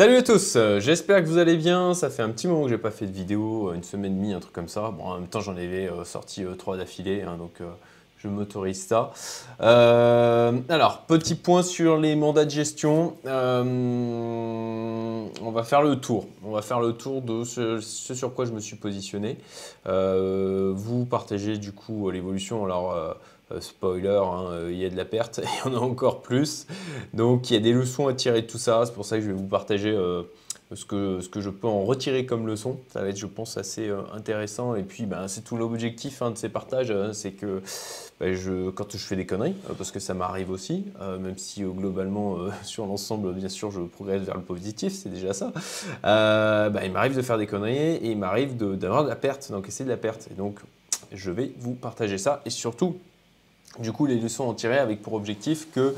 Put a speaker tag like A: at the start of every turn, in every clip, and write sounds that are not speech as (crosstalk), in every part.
A: Salut à tous, euh, j'espère que vous allez bien. Ça fait un petit moment que j'ai pas fait de vidéo, euh, une semaine et demie, un truc comme ça. Bon, en même temps, j'en avais euh, sorti trois d'affilée, hein, donc je m'autorise ça. alors, petit point sur les mandats de gestion. on va faire le tour. On va faire le tour de ce, sur quoi je me suis positionné. vous partagez du coup l'évolution. Alors, spoiler, hein, euh, il y a de la perte (laughs) il y en a encore plus. Donc il y a des leçons à tirer de tout ça. C'est pour ça que je vais vous partager euh, ce, que, je peux en retirer comme leçon. Ça va être, je pense, assez intéressant. Et puis, ben, c'est tout l'objectif hein, de ces partages. Hein, c'est que ben, quand je fais des conneries, parce que ça m'arrive aussi, même si globalement, (laughs) sur l'ensemble, bien sûr, je progresse vers le positif, c'est déjà ça. Ben, il m'arrive de faire des conneries et il m'arrive d'avoir de, la perte, d'encaisser de la perte. Et donc, je vais vous partager ça. Et surtout, du coup, les leçons en tirer avec pour objectif que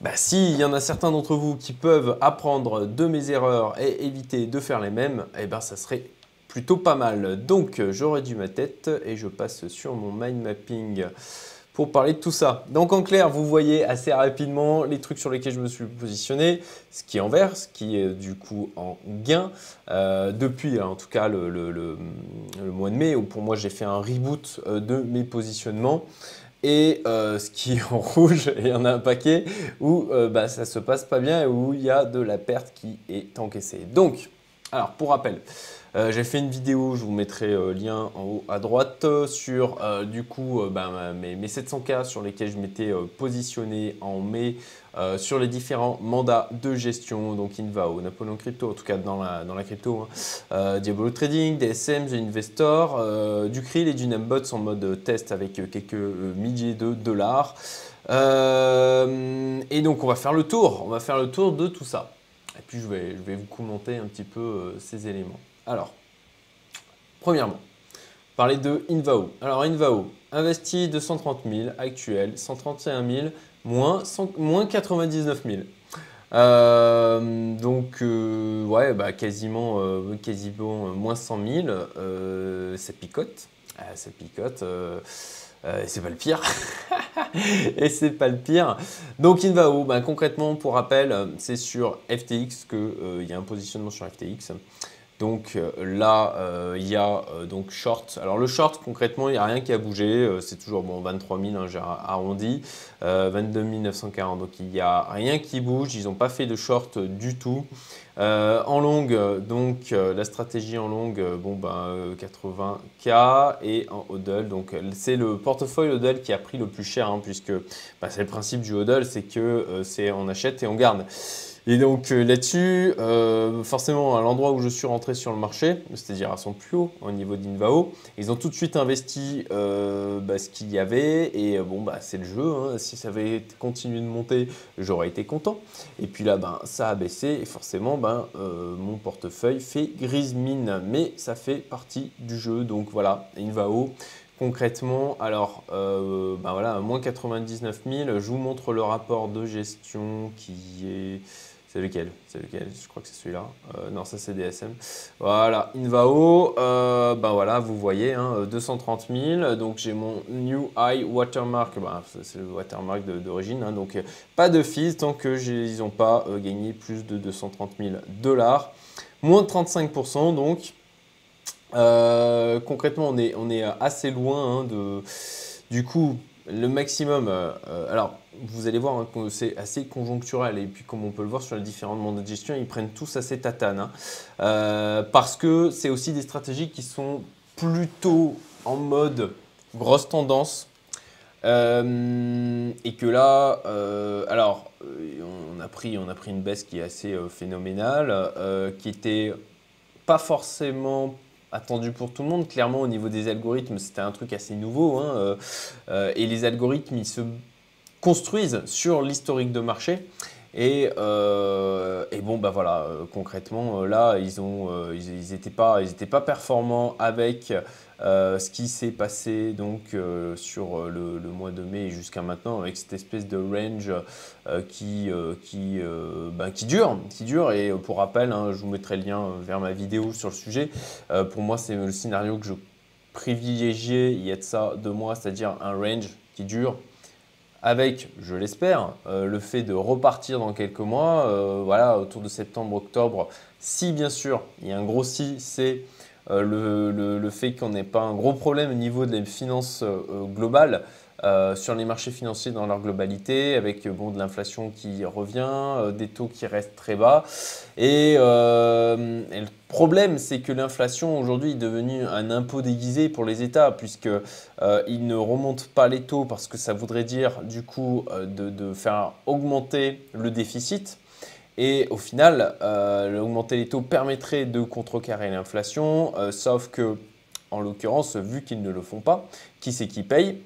A: bah, s'il y en a certains d'entre vous qui peuvent apprendre de mes erreurs et éviter de faire les mêmes, eh ben, ça serait plutôt pas mal. Donc, j'aurais dû ma tête et je passe sur mon mind mapping pour parler de tout ça. Donc en clair, vous voyez assez rapidement les trucs sur lesquels je me suis positionné, ce qui est en vert, ce qui est du coup en gain, euh, depuis en tout cas le, le, mois de mai, où pour moi j'ai fait un reboot euh, de mes positionnements. Et euh, ce qui est en (laughs) rouge, il y en a un paquet où euh, bah, ça se passe pas bien et où il y a de la perte qui est encaissée. Donc, alors pour rappel, euh, j'ai fait une vidéo, je vous mettrai le lien en haut à droite, sur du coup bah, mes, 700K sur lesquels je m'étais positionné en mai euh, sur les différents mandats de gestion, donc Invao, Napoleon Crypto, en tout cas dans la, dans la crypto, hein. euh, Diabolo Trading, DSM, The Investor, euh, du Krill et du Nambots en mode test avec quelques milliers de dollars. et donc on va faire le tour, on va faire le tour de tout ça. Et puis je vais, je vais vous commenter un petit peu ces éléments. Alors, premièrement, parler de Invao. Alors Invao, investi 230 000, actuel 131 000, moins, moins 99 000. Euh, donc, euh, ouais, bah, quasiment, euh, moins 100 000. ça picote. ça picote. c'est pas le pire. (laughs) et c'est pas le pire. Donc, Invao, bah, concrètement, pour rappel, c'est sur FTX qu'il y a un positionnement sur FTX. Donc euh, là, euh, il y a euh, donc short. Alors le short, concrètement, il n'y a rien qui a bougé. c'est toujours bon, 23 000, hein, j'ai arrondi. 22 940. Donc il n'y a rien qui bouge. Ils n'ont pas fait de short du tout. en longue, donc la stratégie en longue, bon ben 80K et en hodl. Donc c'est le portefeuille hodl qui a pris le plus cher, hein, puisque bah, c'est le principe du hodl, c'est que c'est on achète et on garde. Et donc euh, là-dessus, euh, forcément, à l'endroit où je suis rentré sur le marché, c'est-à-dire à son plus haut au niveau d'Invao, ils ont tout de suite investi euh, bah, ce qu'il y avait. Et bon, bah, c'est le jeu. Hein. Si ça avait continué de monter, j'aurais été content. Et puis là, ben, ça a baissé. Et forcément, ben, mon portefeuille fait grise mine. Mais ça fait partie du jeu. Donc voilà, Invao. Concrètement, alors, ben voilà, moins 99 000. Je vous montre le rapport de gestion qui est c'est lequel? C'est lequel? Je crois que c'est celui-là. Euh, non, ça c'est DSM. Voilà, Invao. Euh, ben voilà, vous voyez, 230 hein, 000. Donc j'ai mon New High Watermark. Bah, c'est le watermark d'origine. Hein, donc pas de fees tant qu'ils n'ont pas euh, gagné plus de 230 000 dollars. Moins de 35%. Donc concrètement, on est, on est assez loin hein, de. Du coup, le maximum. alors vous allez voir hein, que c'est assez conjoncturel et puis comme on peut le voir sur les différents mandats de gestion, ils prennent tous assez tatane hein. euh, parce que c'est aussi des stratégies qui sont plutôt en mode grosse tendance euh, et que là, euh, alors on a, pris, on a pris une baisse qui est assez phénoménale, qui était pas forcément attendu pour tout le monde. Clairement, au niveau des algorithmes, c'était un truc assez nouveau. Hein, et les algorithmes, ils se construisent sur l'historique de marché. Et, euh, bon, bah voilà, euh, concrètement, euh, là, ils ont, ils n'étaient pas, ils pas performants avec ce qui s'est passé donc sur le, mois de mai jusqu'à maintenant, avec cette espèce de range qui, qui, bah, qui dure, qui dure. Et pour rappel, hein, je vous mettrai le lien vers ma vidéo sur le sujet. pour moi, c'est le scénario que je privilégiais il y a de ça deux mois, c'est-à-dire un range qui dure avec, je l'espère, le fait de repartir dans quelques mois, voilà, autour de septembre-octobre, si bien sûr, il y a un gros si, c'est le, fait qu'on n'ait pas un gros problème au niveau des finances globales. Euh, sur les marchés financiers dans leur globalité, avec bon, de l'inflation qui revient, euh, des taux qui restent très bas. Euh, et, le problème, c'est que l'inflation aujourd'hui est devenue un impôt déguisé pour les États, puisqu'ils ne remontent pas les taux parce que ça voudrait dire du coup de, faire augmenter le déficit. Et au final, augmenter les taux permettrait de contrecarrer l'inflation, sauf que, en l'occurrence, vu qu'ils ne le font pas, qui c'est qui paye?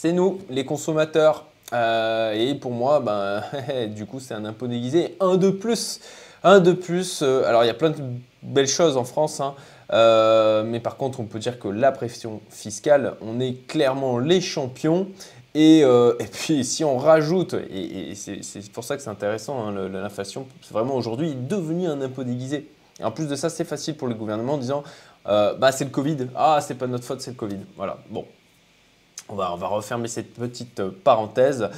A: C'est nous, les consommateurs. Euh, et pour moi, ben, (laughs) du coup, c'est un impôt déguisé. Un de plus. Un de plus. Euh, alors, il y a plein de belles choses en France. Hein. Euh, mais par contre, on peut dire que la pression fiscale, on est clairement les champions. Et, puis, si on rajoute, et, c'est pour ça que c'est intéressant, hein, l'inflation, c'est vraiment aujourd'hui devenu un impôt déguisé. en plus de ça, c'est facile pour le gouvernement en disant bah, c'est le Covid. Ah, c'est pas notre faute, c'est le Covid. Voilà. Bon, on va, refermer cette petite parenthèse.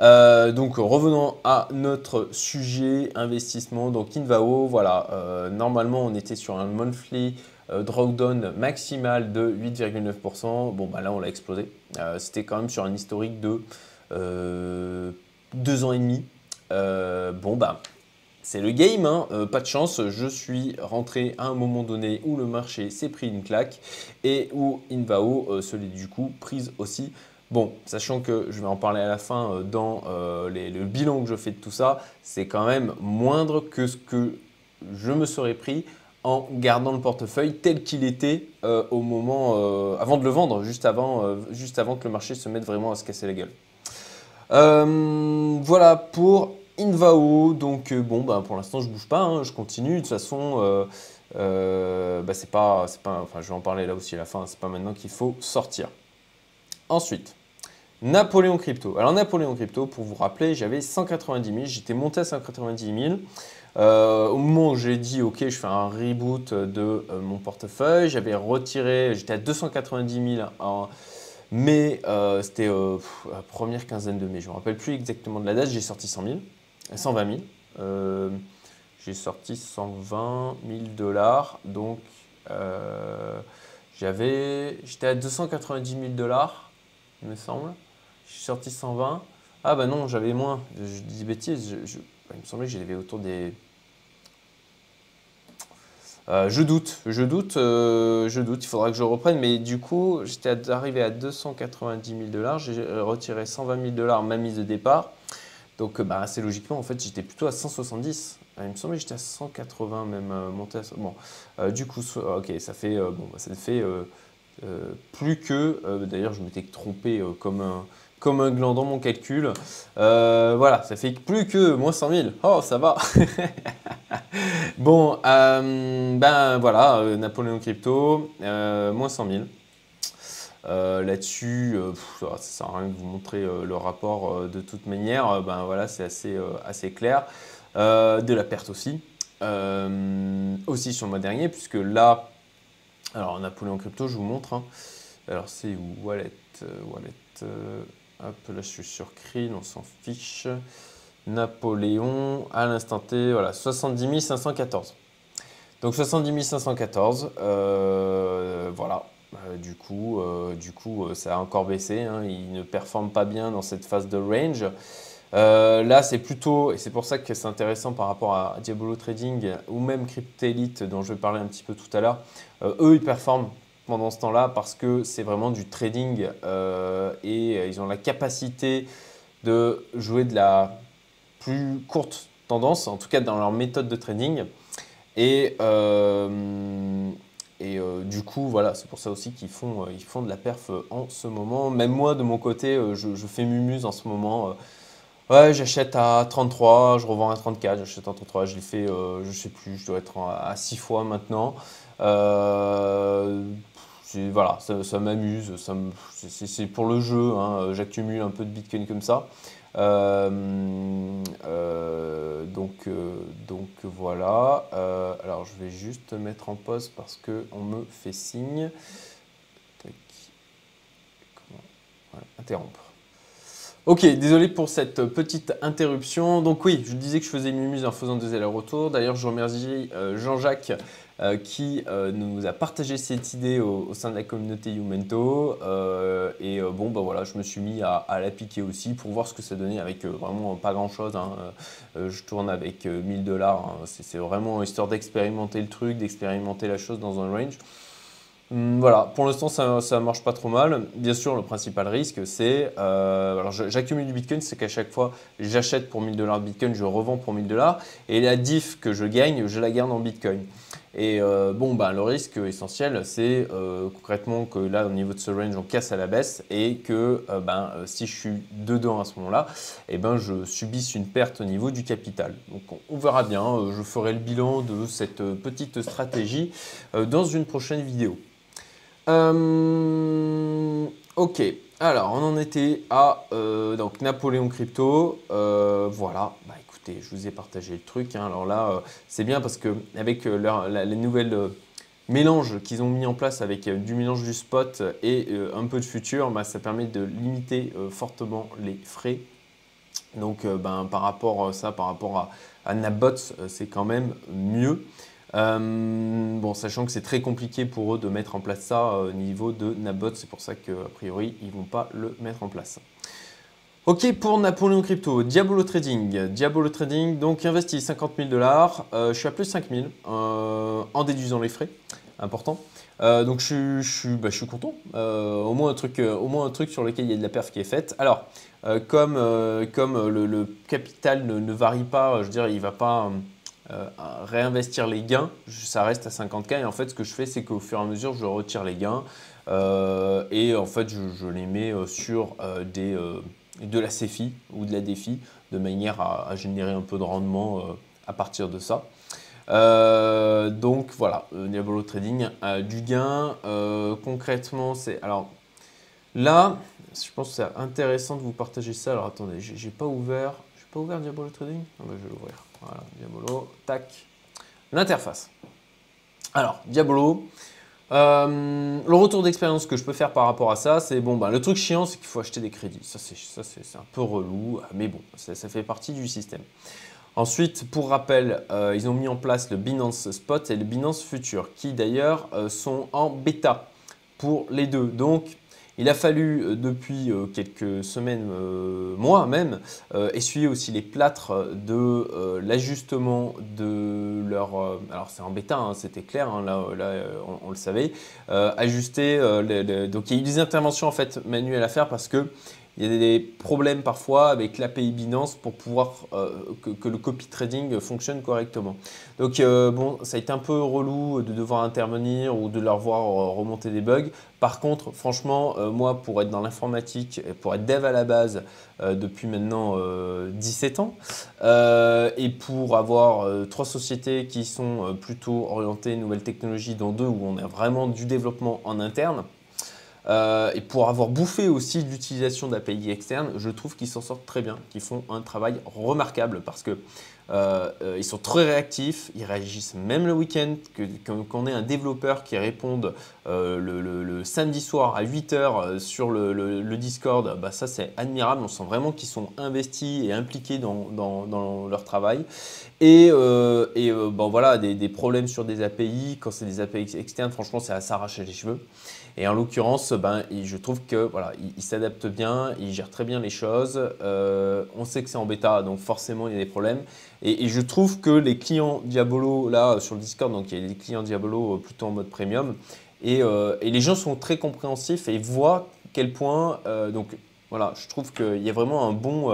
A: Euh, donc revenons à notre sujet investissement. Donc Invao, voilà, euh, normalement on était sur un monthly euh, drawdown maximal de 8,9%. Bon bah là on l'a explosé. C'était quand même sur un historique de deux ans et demi. bon bah c'est le game, hein. euh, pas de chance, je suis rentré à un moment donné où le marché s'est pris une claque et où Invao euh, celui du coup prise aussi. Bon, sachant que je vais en parler à la fin euh, dans le bilan que je fais de tout ça, c'est quand même moindre que ce que je me serais pris en gardant le portefeuille tel qu'il était au moment avant de le vendre, juste avant, juste avant que le marché se mette vraiment à se casser la gueule. voilà pour Invao, donc euh, bon, bah, pour l'instant je bouge pas, hein, je continue. De toute façon, euh, euh, bah, c'est pas, pas, enfin je vais en parler là aussi à la fin, c'est pas maintenant qu'il faut sortir. Ensuite, Napoléon Crypto. Alors Napoléon Crypto, pour vous rappeler, j'avais 190 000, j'étais monté à 190 000. au moment où j'ai dit ok, je fais un reboot de mon portefeuille, j'avais retiré, j'étais à 290 000 en mai, c'était la première quinzaine de mai, je ne me rappelle plus exactement de la date, j'ai sorti 100 000. 120 000. j'ai sorti 120 000 dollars. Donc, euh, j'avais, j'étais à 290 000 dollars, il me semble. J'ai sorti 120. Ah bah non, j'avais moins. Je, dis bêtises. il me semblait que j'avais autour des. Euh, je doute, je doute, euh, je doute. Il faudra que je reprenne. Mais du coup, j'étais arrivé à 290 000 dollars. J'ai retiré 120 000 dollars ma mise de départ. Donc, euh, bah, assez logiquement, en fait, j'étais plutôt à 170. Euh, il me semblait que j'étais à 180 même euh, monté à Bon, du coup, ok, ça fait, bon, bah, ça fait plus que. D'ailleurs, je m'étais trompé comme un comme un gland dans mon calcul. voilà, ça fait plus que moins 100 000. Oh, ça va. (laughs) bon, ben voilà, Napoléon Crypto, moins 100 000. Euh, là-dessus, euh, ça ne sert à rien de vous montrer euh, le rapport de toute manière. ben voilà, c'est assez, assez clair. de la perte aussi. aussi sur le mois dernier, puisque là, alors Napoléon Crypto, je vous montre. Hein. Alors c'est Wallet, Wallet. hop, là je suis sur Krill, on s'en fiche. Napoléon, à l'instant T, voilà, 70 514. Donc 70 514, voilà, du coup, euh, du coup euh, ça a encore baissé. Hein. il ne performe pas bien dans cette phase de range. là, c'est plutôt, et c'est pour ça que c'est intéressant par rapport à Diabolo Trading ou même Cryptelite dont je vais parler un petit peu tout à l'heure. eux, ils performent pendant ce temps-là parce que c'est vraiment du trading et ils ont la capacité de jouer de la plus courte tendance, en tout cas dans leur méthode de trading. Et, et euh, du coup, voilà, c'est pour ça aussi qu'ils font, euh, ils font de la perf euh, en ce moment. Même moi, de mon côté, je, fais mumuse en ce moment. ouais, j'achète à 33, je revends à 34, j'achète à 33, je l'ai fait, je sais plus, je dois être à 6 fois maintenant. voilà, ça, m'amuse, c'est pour le jeu, hein, j'accumule un peu de bitcoin comme ça. Euh, euh, donc, euh, donc voilà. alors je vais juste mettre en pause parce qu'on me fait signe. interrompre. Ok, désolé pour cette petite interruption. Donc oui, je disais que je faisais mumuse en faisant des allers-retours. D'ailleurs, je remercie euh, Jean-Jacques euh, qui euh, nous a partagé cette idée au, sein de la communauté Youmento. et bon, bah voilà, je me suis mis à, l'appliquer aussi pour voir ce que ça donnait avec vraiment pas grand-chose. Hein. je tourne avec 1000 dollars. Hein. C'est vraiment histoire d'expérimenter le truc, d'expérimenter la chose dans un range. Hmm, voilà, pour l'instant ça, ne marche pas trop mal. Bien sûr, le principal risque c'est, euh, alors j'accumule du Bitcoin, c'est qu'à chaque fois j'achète pour 1000 dollars de Bitcoin, je revends pour 1000 dollars, et la diff que je gagne, je la garde en Bitcoin. Et euh, bon, ben, le risque essentiel, c'est euh, concrètement que là, au niveau de ce range, on casse à la baisse et que ben, si je suis dedans à ce moment-là, eh ben, je subisse une perte au niveau du capital. Donc on verra bien, je ferai le bilan de cette petite stratégie dans une prochaine vidéo. Euh, ok, alors on en était à euh, donc Napoléon Crypto. Euh, voilà, bah écoutez, je vous ai partagé le truc. Hein. Alors là, c'est bien parce que avec les nouvelles mélanges qu'ils ont mis en place avec du mélange du spot et un peu de futur, bah, ça permet de limiter fortement les frais. Donc ben, par rapport à ça, par rapport à, à Nabots, c'est quand même mieux. Euh, bon, sachant que c'est très compliqué pour eux de mettre en place ça au niveau de Nabot, c'est pour ça qu'a priori ils vont pas le mettre en place. Ok pour Napoléon Crypto, Diabolo Trading. Diabolo Trading, donc investi 50 000 dollars. Euh, je suis à plus 5 000 euh, en déduisant les frais, important. donc je, je, bah, je, suis content. au, moins un truc, au moins un truc sur lequel il y a de la perf qui est faite. Alors, comme, comme le, capital ne, ne, varie pas, je veux dire, il ne va pas euh, réinvestir les gains, ça reste à 50K. Et en fait, ce que je fais, c'est qu'au fur et à mesure, je retire les gains. Euh, et en fait, je, les mets euh, sur des, de la CFI ou de la DEFI, de manière à, générer un peu de rendement à partir de ça. donc voilà, Diabolo Trading a du gain. concrètement, c'est. Alors là, je pense que c'est intéressant de vous partager ça. Alors attendez, j'ai pas ouvert. J'ai pas ouvert Diabolo Trading? Ah bah, Je vais l'ouvrir. Voilà, Diabolo, tac. L'interface. Alors, Diabolo. Euh, le retour d'expérience que je peux faire par rapport à ça, c'est bon, ben, le truc chiant, c'est qu'il faut acheter des crédits. Ça, c'est un peu relou, mais bon, ça, fait partie du système. Ensuite, pour rappel, euh, ils ont mis en place le Binance Spot et le Binance Future, qui d'ailleurs euh, sont en bêta pour les deux. Donc, il a fallu euh, depuis euh, quelques semaines, euh, mois même, essuyer aussi les plâtres de l'ajustement de leur... alors c'est en bêta, hein, c'était clair, hein, là, on, le savait. ajuster, donc il y a eu des interventions en fait manuelles à faire parce que il y a des problèmes parfois avec l'API Binance pour pouvoir euh, que, le copy trading fonctionne correctement. Donc euh, bon, ça a été un peu relou de devoir intervenir ou de leur voir euh, remonter des bugs. Par contre, franchement, moi, pour être dans l'informatique, pour être dev à la base depuis maintenant 17 ans, et pour avoir trois sociétés qui sont plutôt orientées nouvelles technologies, dont deux où on a vraiment du développement en interne, euh, et pour avoir bouffé aussi l'utilisation d'API externes, je trouve qu'ils s'en sortent très bien, qu'ils font un travail remarquable parce que euh, euh, ils sont très réactifs, ils réagissent même le week-end, qu'on ait un développeur qui réponde le, samedi soir à 8h sur le, Discord, bah ça c'est admirable, on sent vraiment qu'ils sont investis et impliqués dans, leur travail. Et, bon, voilà, des, des, problèmes sur des API, quand c'est des API externes, franchement c'est à s'arracher les cheveux. Et en l'occurrence, ben, je trouve que voilà, il, s'adapte bien, il gère très bien les choses. Euh, on sait que c'est en bêta, donc forcément il y a des problèmes. Et, je trouve que les clients Diabolo là sur le Discord, donc il y a des clients Diabolo euh, plutôt en mode premium, euh, et, les gens sont très compréhensifs et voient quel point. donc voilà, je trouve qu'il y a vraiment un bon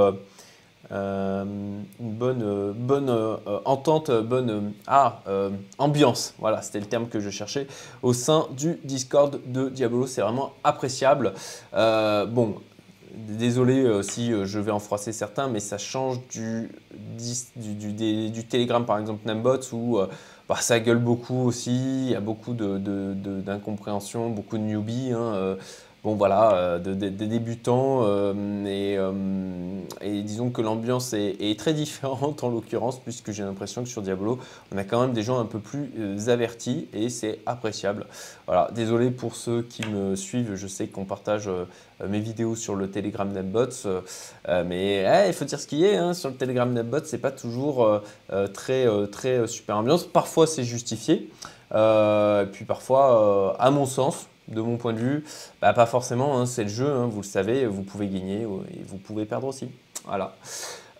A: une bonne, euh, bonne euh, entente, bonne ah, ambiance. Voilà, c'était le terme que je cherchais au sein du Discord de Diabolo. C'est vraiment appréciable. bon, désolé si je vais en froisser certains, mais ça change du, du, Telegram, par exemple, Nambots, où bah, ça gueule beaucoup aussi. Il y a beaucoup d'incompréhension, de, beaucoup de newbies. Hein, bon voilà, des débutants et, disons que l'ambiance est, très différente en l'occurrence puisque j'ai l'impression que sur Diablo, on a quand même des gens un peu plus avertis et c'est appréciable. Voilà, désolé pour ceux qui me suivent, je sais qu'on partage mes vidéos sur le Telegram Netbots, mais eh, il faut dire ce qui est, hein, sur le Telegram Netbots, c'est pas toujours très, très super ambiance. Parfois c'est justifié. Euh, puis parfois, euh, à mon sens, de mon point de vue, bah, pas forcément, hein, c'est le jeu, hein, vous le savez, vous pouvez gagner et vous pouvez perdre aussi. Voilà.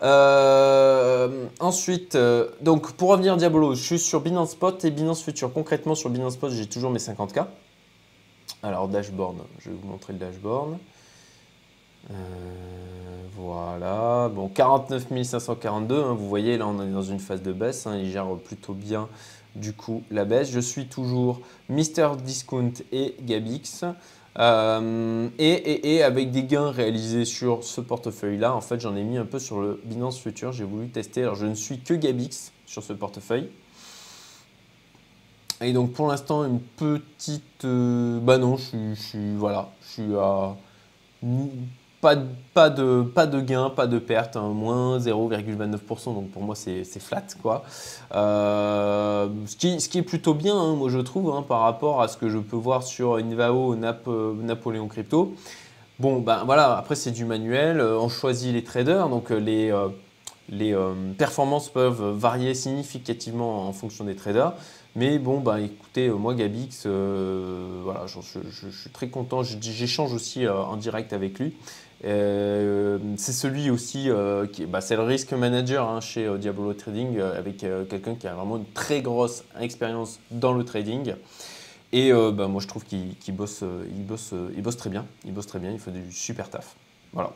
A: Euh, ensuite, donc pour revenir Diabolo, je suis sur Binance Spot et Binance Future. Concrètement, sur Binance Spot, j'ai toujours mes 50K. Alors, dashboard, je vais vous montrer le dashboard. voilà, bon, 49 542, hein, vous voyez, là on est dans une phase de baisse, il gère plutôt bien du coup la baisse. Je suis toujours Mister Discount et Gabix. Euh, et, avec des gains réalisés sur ce portefeuille-là, en fait, j'en ai mis un peu sur le Binance Future. J'ai voulu tester. Alors, je ne suis que Gabix sur ce portefeuille. Et donc, pour l'instant, une petite. Euh, bah non, je, suis. Voilà. Je suis à pas, de, pas de gain, pas de perte, hein, moins 0,29%, donc pour moi c'est flat. Quoi. Euh, ce, qui, ce, qui, est plutôt bien, hein, moi je trouve, hein, par rapport à ce que je peux voir sur Invao, Nap, Napoléon Crypto. Bon, ben voilà, après c'est du manuel, euh, on choisit les traders, donc euh, les, les performances peuvent varier significativement en fonction des traders. Mais bon, bah écoutez, moi Gabix, voilà, je, suis très content. J'échange aussi en direct avec lui. Euh, c'est celui aussi, euh, qui, bah, c'est le risk manager hein, chez euh, Diablo Trading, avec quelqu'un qui a vraiment une très grosse expérience dans le trading. Et bah, moi, je trouve qu'il bosse, il bosse, il bosse très bien. Il bosse très bien. Il fait du super taf. Voilà.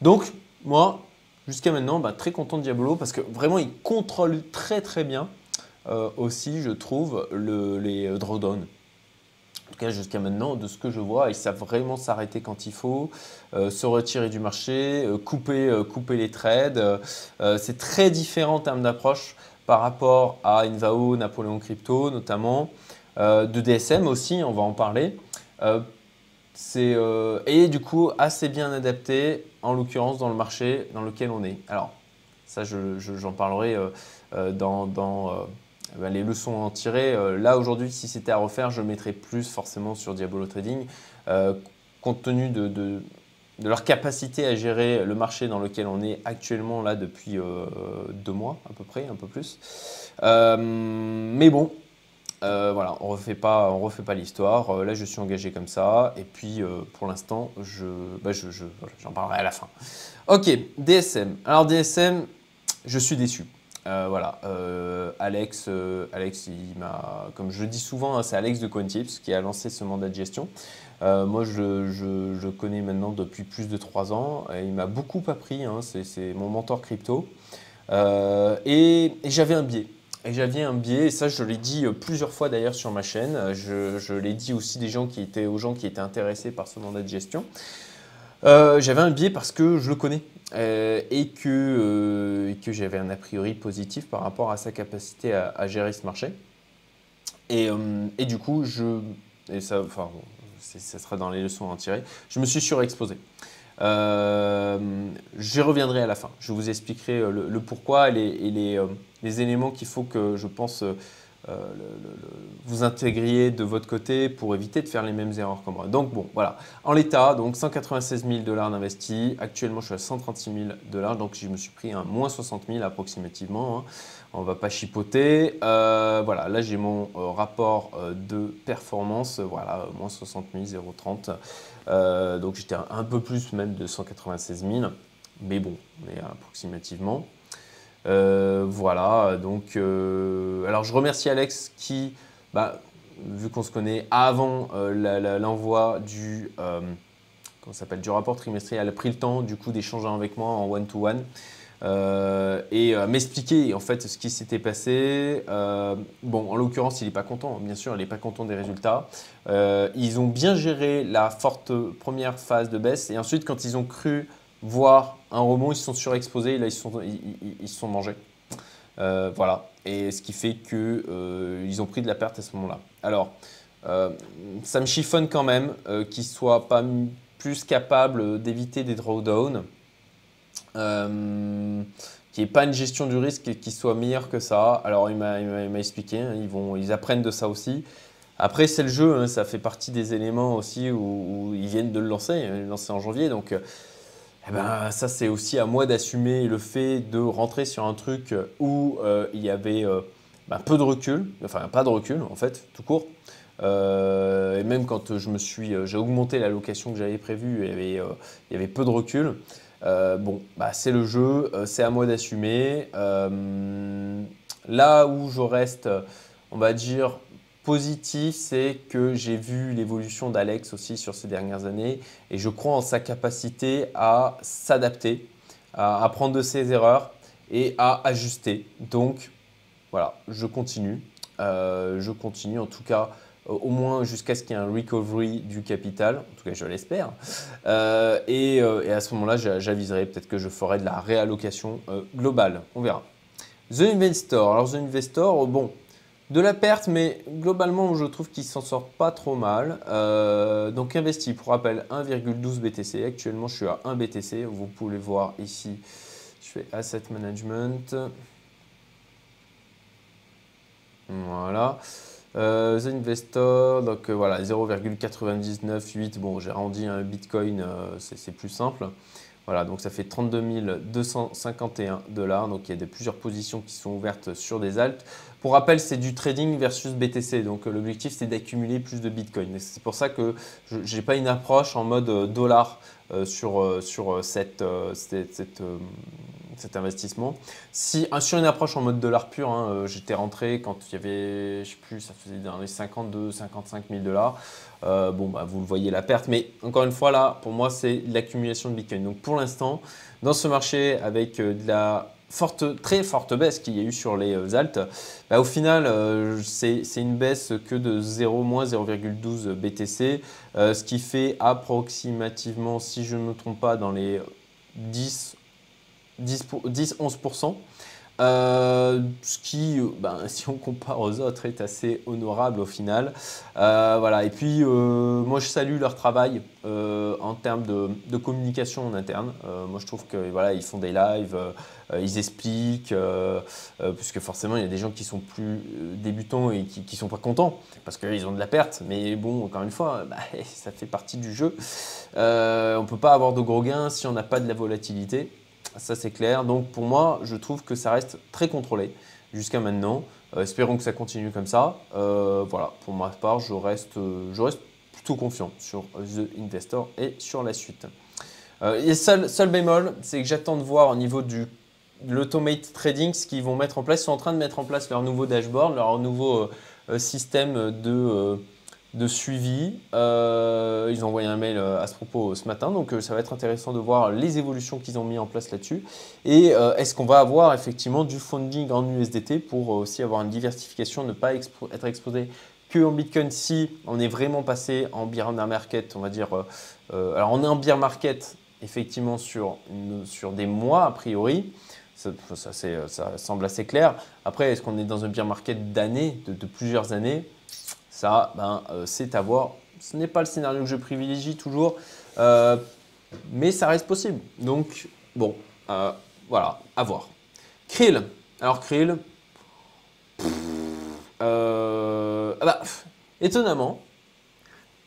A: Donc, moi, jusqu'à maintenant, bah, très content de Diablo parce que vraiment, il contrôle très très bien aussi, je trouve, le, les drawdowns en tout cas jusqu'à maintenant, de ce que je vois, ils savent vraiment s'arrêter quand il faut, euh, se retirer du marché, euh, couper, euh, couper les trades. c'est très différent en termes d'approche par rapport à Invao, Napoléon Crypto notamment, de DSM aussi, on va en parler. c'est et du coup assez bien adapté, en l'occurrence dans le marché dans lequel on est. Alors ça, j'en parlerai dans, dans ben, les leçons à en tirer. Euh, là, aujourd'hui, si c'était à refaire, je mettrais plus forcément sur Diabolo Trading, euh, compte tenu de, leur capacité à gérer le marché dans lequel on est actuellement là depuis euh, deux mois à peu près, un peu plus. mais bon, voilà, on refait pas, on refait pas l'histoire. là, je suis engagé comme ça, et puis pour l'instant, je, bah, je, j'en parlerai à la fin. Ok, DSM. Alors DSM, je suis déçu. Euh, voilà, euh, Alex, euh, Alex, comme je le dis souvent, hein, c'est Alex de CoinTips qui a lancé ce mandat de gestion. moi, je, je, connais maintenant depuis plus de trois ans. Et il m'a beaucoup appris. Hein, c'est mon mentor crypto. et, j'avais un biais. Et j'avais un biais, et ça je l'ai dit plusieurs fois d'ailleurs sur ma chaîne. Je, je l'ai dit aussi des gens qui étaient, aux gens qui étaient intéressés par ce mandat de gestion. j'avais un biais parce que je le connais. Euh, et que, euh, que j'avais un a priori positif par rapport à sa capacité à, gérer ce marché. Et, euh, et, du coup, je, ça, enfin, ça sera dans les leçons à en tirer, je me suis surexposé. J'y reviendrai à la fin. Je vous expliquerai le, pourquoi et les, les éléments qu'il faut que je pense euh, vous intégriez de votre côté pour éviter de faire les mêmes erreurs que moi. Donc bon, voilà. En l'état, donc 196 000 dollars d'investis. Actuellement, je suis à 136 000 dollars, donc je me suis pris un moins 60 000 approximativement. Hein. On va pas chipoter. Euh, voilà, là j'ai mon euh, rapport de performance. Voilà, moins 60 000, 0,30. donc j'étais un, peu plus même de 196 000. Mais bon, mais approximativement. Euh, voilà, donc, euh, alors je remercie Alex qui, bah, vu qu'on se connaît avant euh, l'envoi du, s'appelle, du rapport trimestriel, a pris le temps du coup d'échanger avec moi en one-to-one. et m'expliquer en fait ce qui s'était passé. bon, en l'occurrence, il n'est pas content, bien sûr, il n'est pas content des résultats. ils ont bien géré la forte première phase de baisse et ensuite, quand ils ont cru voir un rebond, ils se sont surexposés là ils se sont, ils, sont mangés. Euh, voilà. Et ce qui fait qu'ils euh, ont pris de la perte à ce moment-là. Alors, ça me chiffonne quand même qu'il ne soit pas plus capable d'éviter des drawdowns. Euh, qu'il n'y ait pas une gestion du risque qui soit meilleure que ça. Alors il m'a expliqué, hein, ils, vont, ils apprennent de ça aussi. Après c'est le jeu, hein, ça fait partie des éléments aussi où, ils viennent de le lancer, ils l'ont lancé en janvier. Donc eh ben, ça c'est aussi à moi d'assumer le fait de rentrer sur un truc où euh, il y avait euh, ben, peu de recul, enfin pas de recul en fait, tout court. Euh, et même quand je me suis, j'ai augmenté la location que j'avais prévue, il y avait, peu de recul. Euh, bon, bah, c'est le jeu, euh, c'est à moi d'assumer. Euh, là où je reste, on va dire, positif, c'est que j'ai vu l'évolution d'Alex aussi sur ces dernières années et je crois en sa capacité à s'adapter, à apprendre de ses erreurs et à ajuster. Donc voilà, je continue. je continue en tout cas euh, au moins jusqu'à ce qu'il y ait un recovery du capital, en tout cas je l'espère. Euh, euh, et, à ce moment-là, j'aviserai peut-être que je ferai de la réallocation globale, on verra. The Investor, alors The Investor, bon, de la perte, mais globalement, je trouve qu'il s'en sort pas trop mal. donc investi, pour rappel, 1,12 BTC. Actuellement, je suis à 1 BTC. Vous pouvez voir ici, je fais Asset Management. Voilà. Euh, Investor, donc euh, voilà, 0,998. Bon, j'ai rendu un Bitcoin, euh, c'est plus simple. Voilà, donc ça fait 32 251 dollars. Donc il y a plusieurs positions qui sont ouvertes sur des alts. Pour rappel, c'est du trading versus BTC. Donc l'objectif, c'est d'accumuler plus de Bitcoin. C'est pour ça que je n'ai pas une approche en mode dollar sur, sur cette, cet investissement. Si sur une approche en mode dollar pur, hein, euh, j'étais rentré quand il y avait, je sais plus, ça faisait dans les 52, 55 000 dollars. Euh, bon, bah, vous le voyez la perte, mais encore une fois là, pour moi, c'est l'accumulation de Bitcoin. Donc pour l'instant, dans ce marché avec euh, de la forte, très forte baisse qu'il y a eu sur les alts, bah, au final, c'est une baisse que de 0, moins 0,12 BTC, ce qui fait approximativement, si je ne me trompe pas, dans les 10 10-11%. Euh, ce qui, euh, ben, (laughs) si on compare aux autres, est assez honorable au final. Euh, voilà. Et puis, moi, je salue leur travail en termes de, communication en interne. moi, je trouve que voilà, ils font des lives, ils expliquent, puisque forcément, il y a des gens qui sont plus débutants et qui ne sont pas contents parce qu'ils ont de la perte. Mais bon, encore une fois, (laughs) bah, ça fait partie du jeu. on ne peut pas avoir de gros gains si on n'a pas de la volatilité. Ça, c'est clair. Donc, pour moi, je trouve que ça reste très contrôlé jusqu'à maintenant. Euh, espérons que ça continue comme ça. Euh, voilà, pour ma part, je reste, euh, je reste plutôt confiant sur The Investor et sur la suite. et seul, seul bémol, c'est que j'attends de voir au niveau du l'automate trading ce qu'ils vont mettre en place. Ils sont en train de mettre en place leur nouveau dashboard, leur nouveau système de de suivi. Euh, ils ont envoyé un mail euh, à ce propos ce matin, donc euh, ça va être intéressant de voir les évolutions qu'ils ont mis en place là-dessus. Et est-ce qu'on va avoir effectivement du funding en USDT pour aussi avoir une diversification, ne pas être exposé que en Bitcoin si on est vraiment passé en bear market, on va dire. alors on est en bear market effectivement sur, sur des mois a priori. Ça, ça, semble assez clair. Après, est-ce qu'on est dans un bear market d'années, de plusieurs années? Ça, ben, euh, c'est à voir. Ce n'est pas le scénario que je privilégie toujours, euh, mais ça reste possible. Donc, bon, euh, voilà, à voir. Krill. Alors, Krill, ah bah, étonnamment,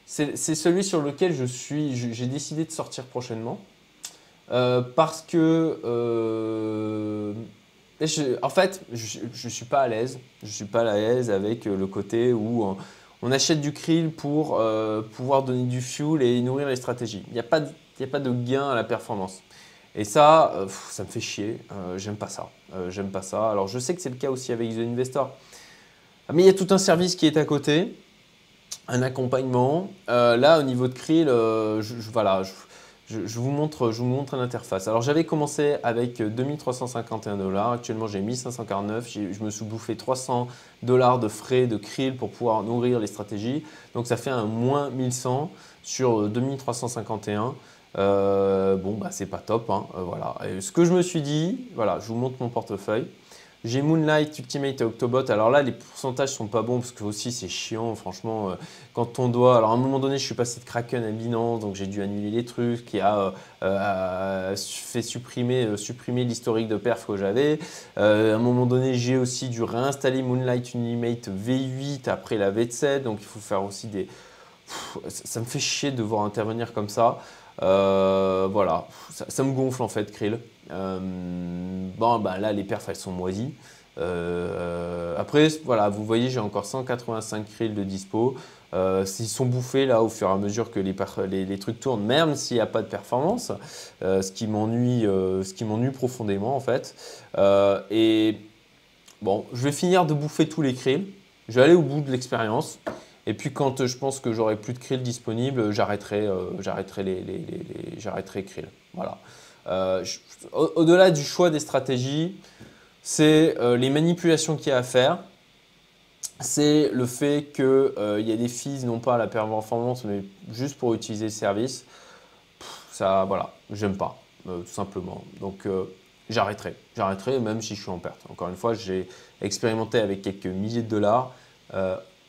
A: c'est celui sur lequel je suis, j'ai décidé de sortir prochainement. parce que en fait, je ne suis pas à l'aise. Je suis pas à l'aise avec le côté où on achète du krill pour euh, pouvoir donner du fuel et nourrir les stratégies. Il n'y a, pas de, gain à la performance. Et ça, euh, ça me fait chier. Euh, j'aime pas ça. J'aime pas ça. Alors je sais que c'est le cas aussi avec The Investor. Mais il y a tout un service qui est à côté, un accompagnement. là, au niveau de krill, je, voilà, vous montre, je vous montre l'interface. Alors j'avais commencé avec 2351 dollars, actuellement j'ai 1549, je me suis bouffé 300 dollars de frais de krill pour pouvoir nourrir les stratégies. Donc ça fait un moins 1100 sur 2351. Euh, bon, bah, c'est pas top. Hein, euh, voilà. ce que je me suis dit, voilà, je vous montre mon portefeuille. J'ai Moonlight, Ultimate et Octobot. Alors là, les pourcentages sont pas bons parce que aussi c'est chiant, franchement. Euh, quand on doit. Alors à un moment donné, je suis passé de Kraken à Binance, donc j'ai dû annuler les trucs, qui a euh, euh, fait supprimer, supprimer l'historique de perf que j'avais. à un moment donné, j'ai aussi dû réinstaller Moonlight Ultimate V8 après la V7, donc il faut faire aussi des. ça me fait chier de devoir intervenir comme ça. voilà, ça, me gonfle en fait, Krill. Euh, bon, bah, là, les perfs, elles sont moisies. Euh, après, voilà, vous voyez, j'ai encore 185 krill de dispo. Euh, s'ils sont bouffés là au fur et à mesure que les, trucs tournent, même s'il n'y a pas de performance, ce qui m'ennuie, ce qui m'ennuie profondément en fait. et bon, je vais finir de bouffer tous les krill. Je vais aller au bout de l'expérience. Et puis quand je pense que j'aurai plus de krill disponibles, j'arrêterai, les, les, krill. Voilà. Euh, au-delà du choix des stratégies, c'est euh, les manipulations qu'il y a à faire. C'est le fait qu'il euh, y a des fees, non pas à la performance, mais juste pour utiliser le service. ça, voilà, j'aime pas, tout simplement. Donc, j'arrêterai. J'arrêterai même si je suis en perte. Encore une fois, j'ai expérimenté avec quelques milliers de dollars.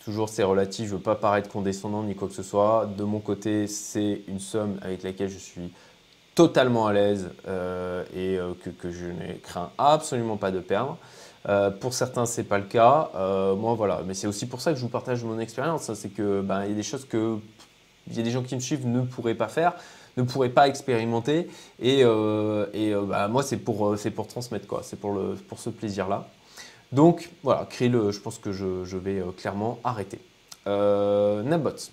A: toujours, c'est relatif. Je ne veux pas paraître condescendant ni quoi que ce soit. De mon côté, c'est une somme avec laquelle je suis totalement à l'aise euh, et euh, que, je ne crains absolument pas de perdre. Euh, pour certains, c'est pas le cas. moi, voilà. Mais c'est aussi pour ça que je vous partage mon expérience. Hein. c'est que ben, il y a des choses que il y a des gens qui me suivent ne pourraient pas faire, ne pourraient pas expérimenter. Et, ben, moi, c'est pour, pour transmettre quoi. C'est pour, pour ce plaisir-là. Donc voilà, Krill, je pense que je, je vais clairement arrêter. Nabots.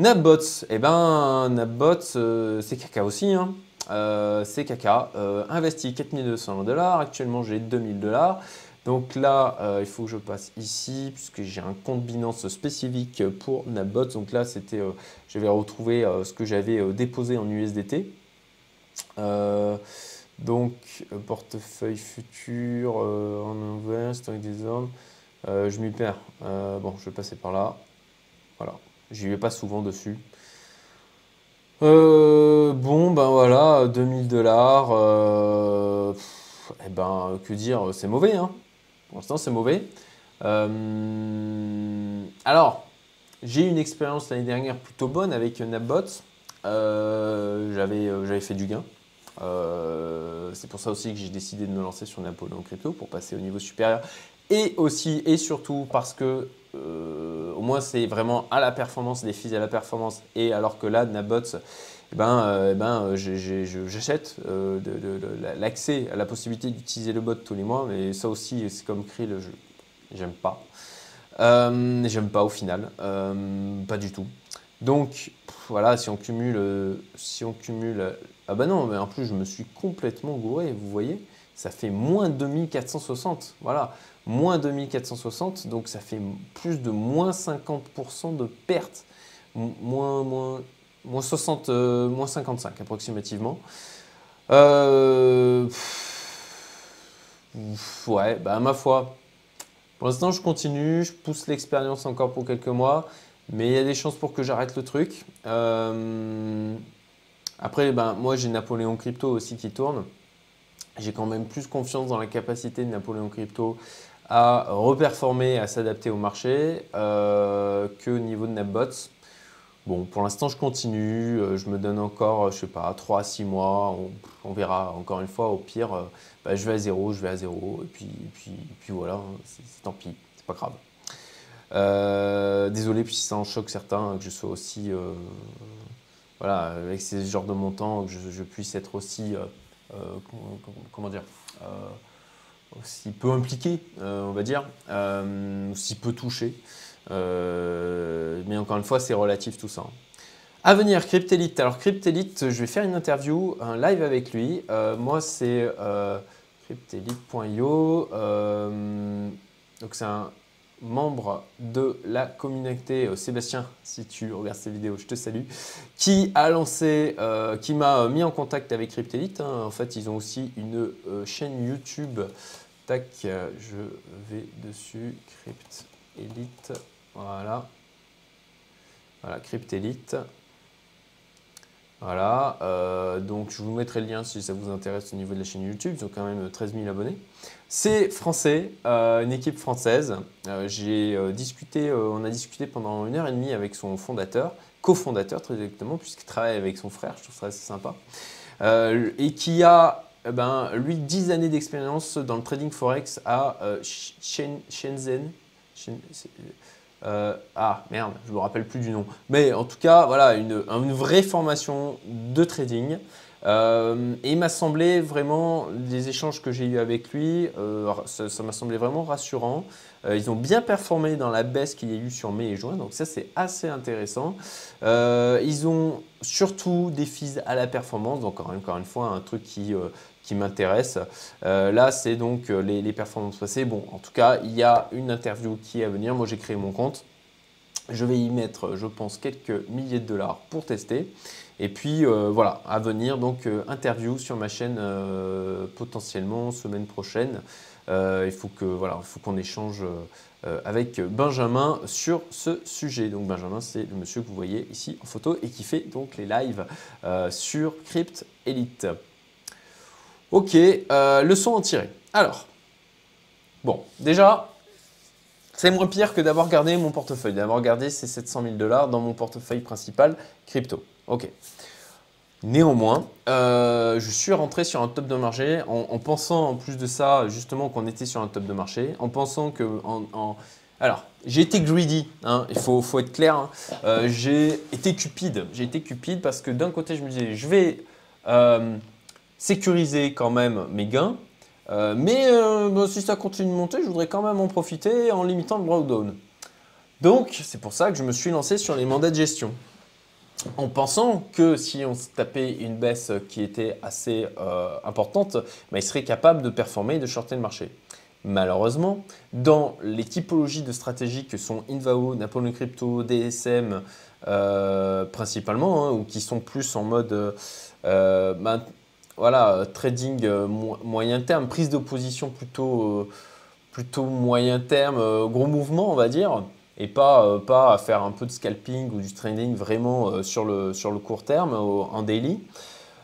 A: Nabbots, eh ben, Nabbots, euh, c'est caca aussi. Hein. Euh, c'est caca. Euh, investi 4200 dollars. Actuellement, j'ai 2000 dollars. Donc là, il faut que je passe ici, puisque j'ai un compte Binance spécifique pour Nabbots. Donc là, c'était, je vais retrouver ce que j'avais déposé en USDT. donc, portefeuille futur, en ouvert, stock des ordres. je m'y perds. bon, je vais passer par là. Voilà. J'y vais pas souvent dessus. Euh, bon, ben voilà, 2000 dollars. Euh, eh ben, que dire, c'est mauvais. Hein. Pour l'instant, c'est mauvais. Euh, alors, j'ai eu une expérience l'année dernière plutôt bonne avec Napbot. J'avais fait du gain. c'est pour ça aussi que j'ai décidé de me lancer sur Napoléon Crypto pour passer au niveau supérieur. Et aussi et surtout parce que euh, au moins c'est vraiment à la performance, des fees à la performance. Et alors que là, Nabots, eh ben, euh, ben, j'achète euh, l'accès à la possibilité d'utiliser le bot tous les mois. Mais ça aussi, c'est comme Krill, j'aime pas. j'aime pas au final, pas du tout. Donc voilà, si on cumule, si on cumule, ah bah non, mais en plus je me suis complètement gouré, vous voyez, ça fait moins 2460, voilà moins 2460, donc ça fait plus de moins 50% de pertes, moins, moins, moins, 60, euh, moins 55 approximativement. Euh, ouais, bah ma foi, pour l'instant je continue, je pousse l'expérience encore pour quelques mois, mais il y a des chances pour que j'arrête le truc. Euh, après, ben, moi j'ai Napoléon Crypto aussi qui tourne. J'ai quand même plus confiance dans la capacité de Napoléon Crypto à reperformer, à s'adapter au marché euh, que au niveau de NapBots. Bon, pour l'instant, je continue. Euh, je me donne encore, je sais pas, 3 à 6 mois. On, verra. Encore une fois, au pire, euh, bah, je vais à zéro, je vais à zéro. Et puis, puis, puis voilà, hein, c'est tant pis, c'est pas grave. désolé si ça en choque certains que je sois aussi, voilà, avec ces genres de montants, que je puisse être aussi, comment dire, aussi peu impliqué, euh, on va dire, euh, aussi peu touché. Euh, mais encore une fois, c'est relatif tout ça. À venir, Cryptelite. Alors Cryptelite, je vais faire une interview, un live avec lui. moi, c'est cryptelite.io. donc c'est un membre de la communauté, euh, Sébastien, si tu regardes cette vidéo, je te salue, qui a lancé, euh, qui m'a mis en contact avec Cryptelite. Hein. En fait, ils ont aussi une euh, chaîne YouTube. Tac, je vais dessus, Cryptelite, voilà. Voilà, Cryptelite. Voilà, euh, donc je vous mettrai le lien si ça vous intéresse au niveau de la chaîne YouTube, ils ont quand même 13 000 abonnés. C'est français, euh, une équipe française. Euh, j'ai discuté, on a discuté pendant une heure et demie avec son fondateur, cofondateur très exactement, puisqu'il travaille avec son frère, je trouve ça assez sympa, et qui a, eh ben, lui, 10 années d'expérience dans le trading forex à Shenzhen. Euh, ah merde, je me rappelle plus du nom. Mais en tout cas, voilà, une, vraie formation de trading. Euh, et il m'a semblé vraiment, les échanges que j'ai eu avec lui, euh, ça m'a semblé vraiment rassurant. ils ont bien performé dans la baisse qu'il y a eu sur mai et juin, donc ça c'est assez intéressant. ils ont surtout des fees à la performance, donc encore une fois un truc qui qui m'intéresse. Euh, là, c'est donc euh, les, performances passées. Bon, en tout cas, il y a une interview qui est à venir. Moi, j'ai créé mon compte. Je vais y mettre, je pense, quelques milliers de dollars pour tester. Et puis euh, voilà, à venir, donc interview sur ma chaîne potentiellement semaine prochaine. il faut que voilà, il faut qu'on échange avec Benjamin sur ce sujet. Donc Benjamin, c'est le monsieur que vous voyez ici en photo et qui fait donc les lives sur Crypt Elite. Ok, euh, leçon en tirer. Alors, bon, déjà, c'est moins pire que d'avoir gardé mon portefeuille, d'avoir gardé ces 700 000 dollars dans mon portefeuille principal crypto. Ok. Néanmoins, euh, je suis rentré sur un top de marché en, pensant en plus de ça, justement, qu'on était sur un top de marché, en pensant que. Alors, j'ai été greedy, hein, il faut, être clair. Hein. Euh, j'ai été cupide. J'ai été cupide parce que d'un côté, je me disais, je vais sécuriser quand même mes gains. Euh, mais euh, bah, si ça continue de monter, je voudrais quand même en profiter en limitant le drawdown. Donc, c'est pour ça que je me suis lancé sur les mandats de gestion. En pensant que si on tapait une baisse qui était assez euh, importante, bah, il serait capable de performer et de shorter le marché. Malheureusement, dans les typologies de stratégies que sont Invao, Napoleon Crypto, DSM principalement, hein, ou qui sont plus en mode bah, voilà, euh, trading euh, moyen terme, prise plutôt, euh, plutôt moyen terme, gros mouvement, on va dire, et pas, pas à faire un peu de scalping ou du trading vraiment sur, le, sur le court terme, en daily.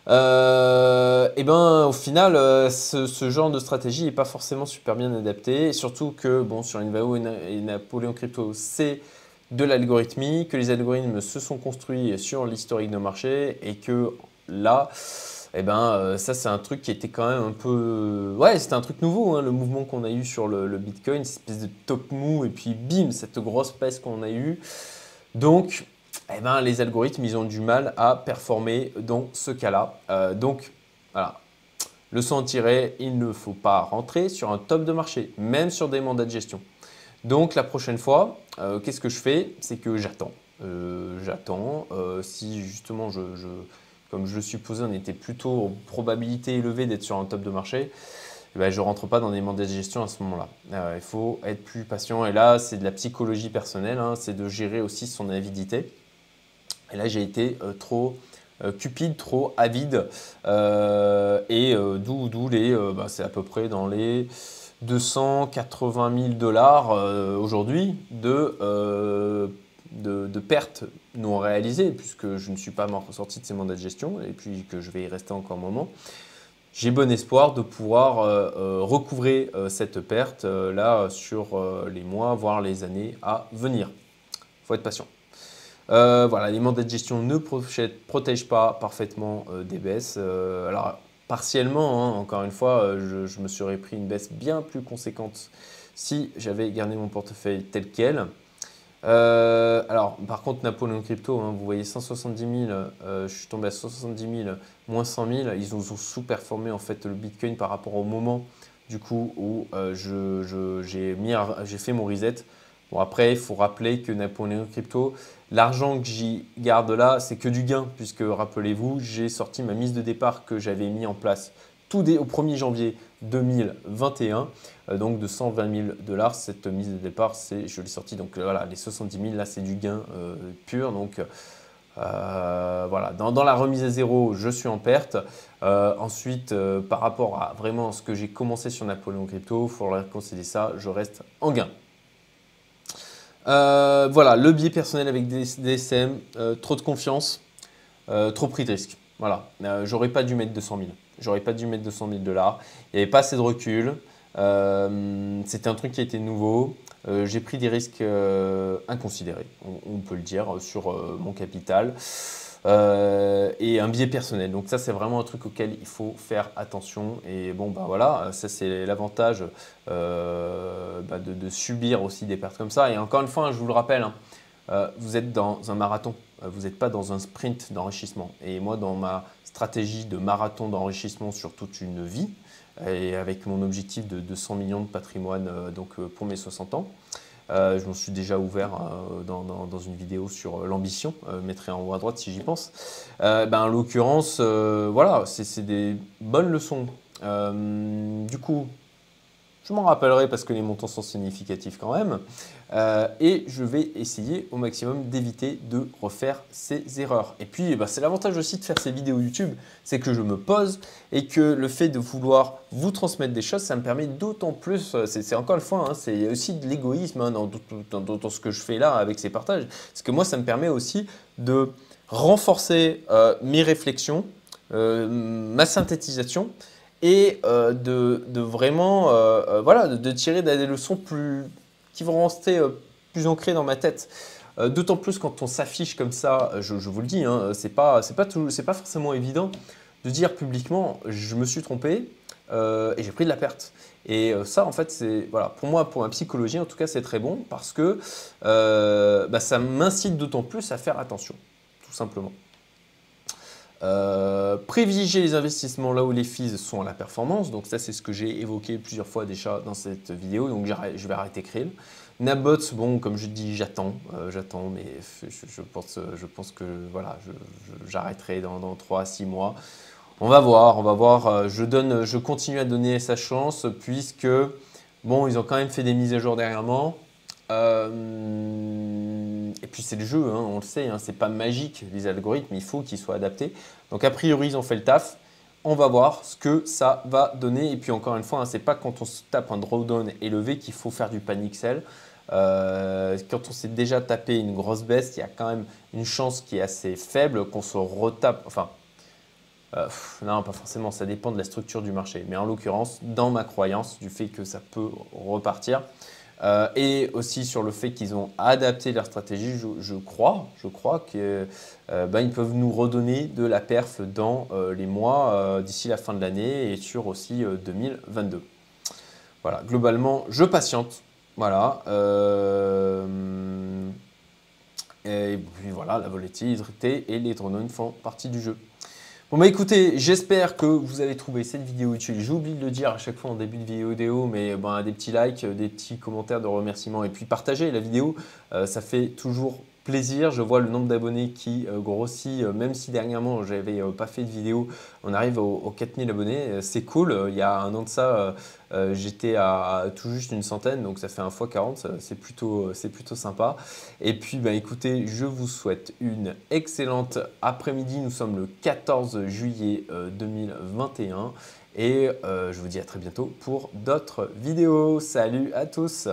A: et ben au final, ce, genre de stratégie n'est pas forcément super bien adapté, surtout que bon, sur Invao et, Napoléon Crypto, c'est de l'algorithmie, que les algorithmes se sont construits sur l'historique de marché et que là, eh ben, euh, ça, c'est un truc qui était quand même un peu. Ouais, c'était un truc nouveau, hein, le mouvement qu'on a eu sur le, Bitcoin, cette espèce de top mou, et puis bim, cette grosse peste qu'on a eue. Donc, eh ben, les algorithmes, ils ont du mal à performer dans ce cas-là. Euh, donc, voilà. Le son tiré, il ne faut pas rentrer sur un top de marché, même sur des mandats de gestion. Donc, la prochaine fois, euh, qu'est-ce que je fais? C'est que j'attends. j'attends. si justement je comme je le supposais, on était plutôt en probabilité élevée d'être sur un top de marché, eh ben, je ne rentre pas dans des mandats de gestion à ce moment-là. Euh, il faut être plus patient. Et là, c'est de la psychologie personnelle, hein. c'est de gérer aussi son avidité. Et là, j'ai été euh, trop euh, cupide, trop avide. et d'où les, bah, c'est à peu près dans les 280 000 dollars aujourd'hui de de, pertes non réalisées, puisque je ne suis pas sorti de ces mandats de gestion et puis que je vais y rester encore un moment, j'ai bon espoir de pouvoir euh, euh, recouvrer euh, cette perte là sur les mois, voire les années à venir. Il faut être patient. voilà, les mandats de gestion ne protègent pas parfaitement des baisses. alors, partiellement, hein, encore une fois, je, je, me serais pris une baisse bien plus conséquente si j'avais gardé mon portefeuille tel quel. Euh, alors, par contre, Napoléon Crypto, hein, vous voyez 170 000, euh, je suis tombé à 170 000, moins 100 000. Ils ont, sous-performé en fait le Bitcoin par rapport au moment du coup où euh, j'ai fait mon reset. Bon, après, il faut rappeler que Napoléon Crypto, l'argent que j'y garde là, c'est que du gain, puisque rappelez-vous, j'ai sorti ma mise de départ que j'avais mis en place tout dès, au 1er janvier 2021, euh, donc de 120 000 dollars. Cette mise de départ, c'est, je l'ai sorti, donc voilà, les 70 000, là c'est du gain euh, pur. Donc euh, voilà, dans, la remise à zéro, je suis en perte. ensuite, par rapport à vraiment ce que j'ai commencé sur Napoléon Crypto, il faudra concéder ça, je reste en gain. voilà, le biais personnel avec DSM, trop de confiance. trop pris de risques. Voilà, j'aurais pas dû mettre 200 000. J'aurais pas dû mettre 200 000 dollars. Il n'y avait pas assez de recul. C'était un truc qui était nouveau. J'ai pris des risques inconsidérés, on, peut le dire, sur mon capital. Euh, et un biais personnel. Donc ça, c'est vraiment un truc auquel il faut faire attention. Et bon, bah voilà, ça c'est l'avantage euh, bah, de, subir aussi des pertes comme ça. Et encore une fois, hein, je vous le rappelle, hein, euh, vous êtes dans un marathon, vous n'êtes pas dans un sprint d'enrichissement. Et moi, dans ma stratégie de marathon d'enrichissement sur toute une vie, et avec mon objectif de 200 millions de patrimoine donc, pour mes 60 ans, euh, je m'en suis déjà ouvert euh, dans, une vidéo sur euh, l'ambition, mettrai en haut à droite si j'y pense. Ben, en l'occurrence, voilà, c'est des bonnes leçons. du coup, je m'en rappellerai parce que les montants sont significatifs quand même. Euh, et je vais essayer au maximum d'éviter de refaire ces erreurs. Et puis, bah, c'est l'avantage aussi de faire ces vidéos YouTube, c'est que je me pose et que le fait de vouloir vous transmettre des choses, ça me permet d'autant plus, euh, c'est encore une fois, hein, c'est aussi de l'égoïsme hein, dans, ce que je fais là avec ces partages. Parce que moi, ça me permet aussi de renforcer euh, mes réflexions, ma synthétisation et de, vraiment voilà, de, tirer des leçons plus, qui vont rester plus ancrées dans ma tête. D'autant plus quand on s'affiche comme ça, je, vous le dis, hein, c'est pas, pas, pas forcément évident de dire publiquement je me suis trompé et j'ai pris de la perte. Et ça, en fait, c'est voilà, pour moi, pour ma psychologie, en tout cas, c'est très bon parce que bah, ça m'incite d'autant plus à faire attention, tout simplement. Euh, privilégier les investissements là où les fees sont à la performance. Donc ça, c'est ce que j'ai évoqué plusieurs fois déjà dans cette vidéo. Donc je vais arrêter Krill. Nabots, bon, comme je dis, j'attends, euh, j'attends, mais je, pense, je pense que voilà, j'arrêterai dans, dans 3 à 6 mois. On va voir, on va voir. Euh, je, donne, je continue à donner sa chance puisque, bon, ils ont quand même fait des mises à jour dernièrement. Euh, et puis c'est le jeu, hein, on le sait, hein, c'est pas magique les algorithmes, il faut qu'ils soient adaptés. Donc a priori ils ont fait le taf. On va voir ce que ça va donner. Et puis encore une fois, hein, c'est pas quand on se tape un drawdown élevé qu'il faut faire du panic sell. Euh, quand on s'est déjà tapé une grosse baisse, il y a quand même une chance qui est assez faible qu'on se retape. Enfin, euh, non, pas forcément, ça dépend de la structure du marché. Mais en l'occurrence, dans ma croyance du fait que ça peut repartir, euh, et aussi sur le fait qu'ils ont adapté leur stratégie, je, crois, je crois qu'ils euh, ben, peuvent nous redonner de la perf dans euh, les mois d'ici la fin de l'année et sur aussi 2022. Voilà, globalement, je patiente. Voilà. et puis voilà, la volatilité et les drones font partie du jeu. Bon bah écoutez, j'espère que vous avez trouvé cette vidéo utile. J'oublie de le dire à chaque fois en début de vidéo, mais ben, des petits likes, des petits commentaires de remerciements et puis partagez la vidéo, euh, ça fait toujours plaisir. Je vois le nombre d'abonnés qui euh, grossit, euh, même si dernièrement j'avais euh, pas fait de vidéo, on arrive aux, 4000 abonnés. C'est cool. Il y a un an de ça, j'étais à, tout juste une centaine, donc ça fait un fois 40. C'est plutôt, plutôt sympa. Et puis, bah, écoutez, je vous souhaite une excellente après-midi. Nous sommes le 14 juillet 2021 et je vous dis à très bientôt pour d'autres vidéos. Salut à tous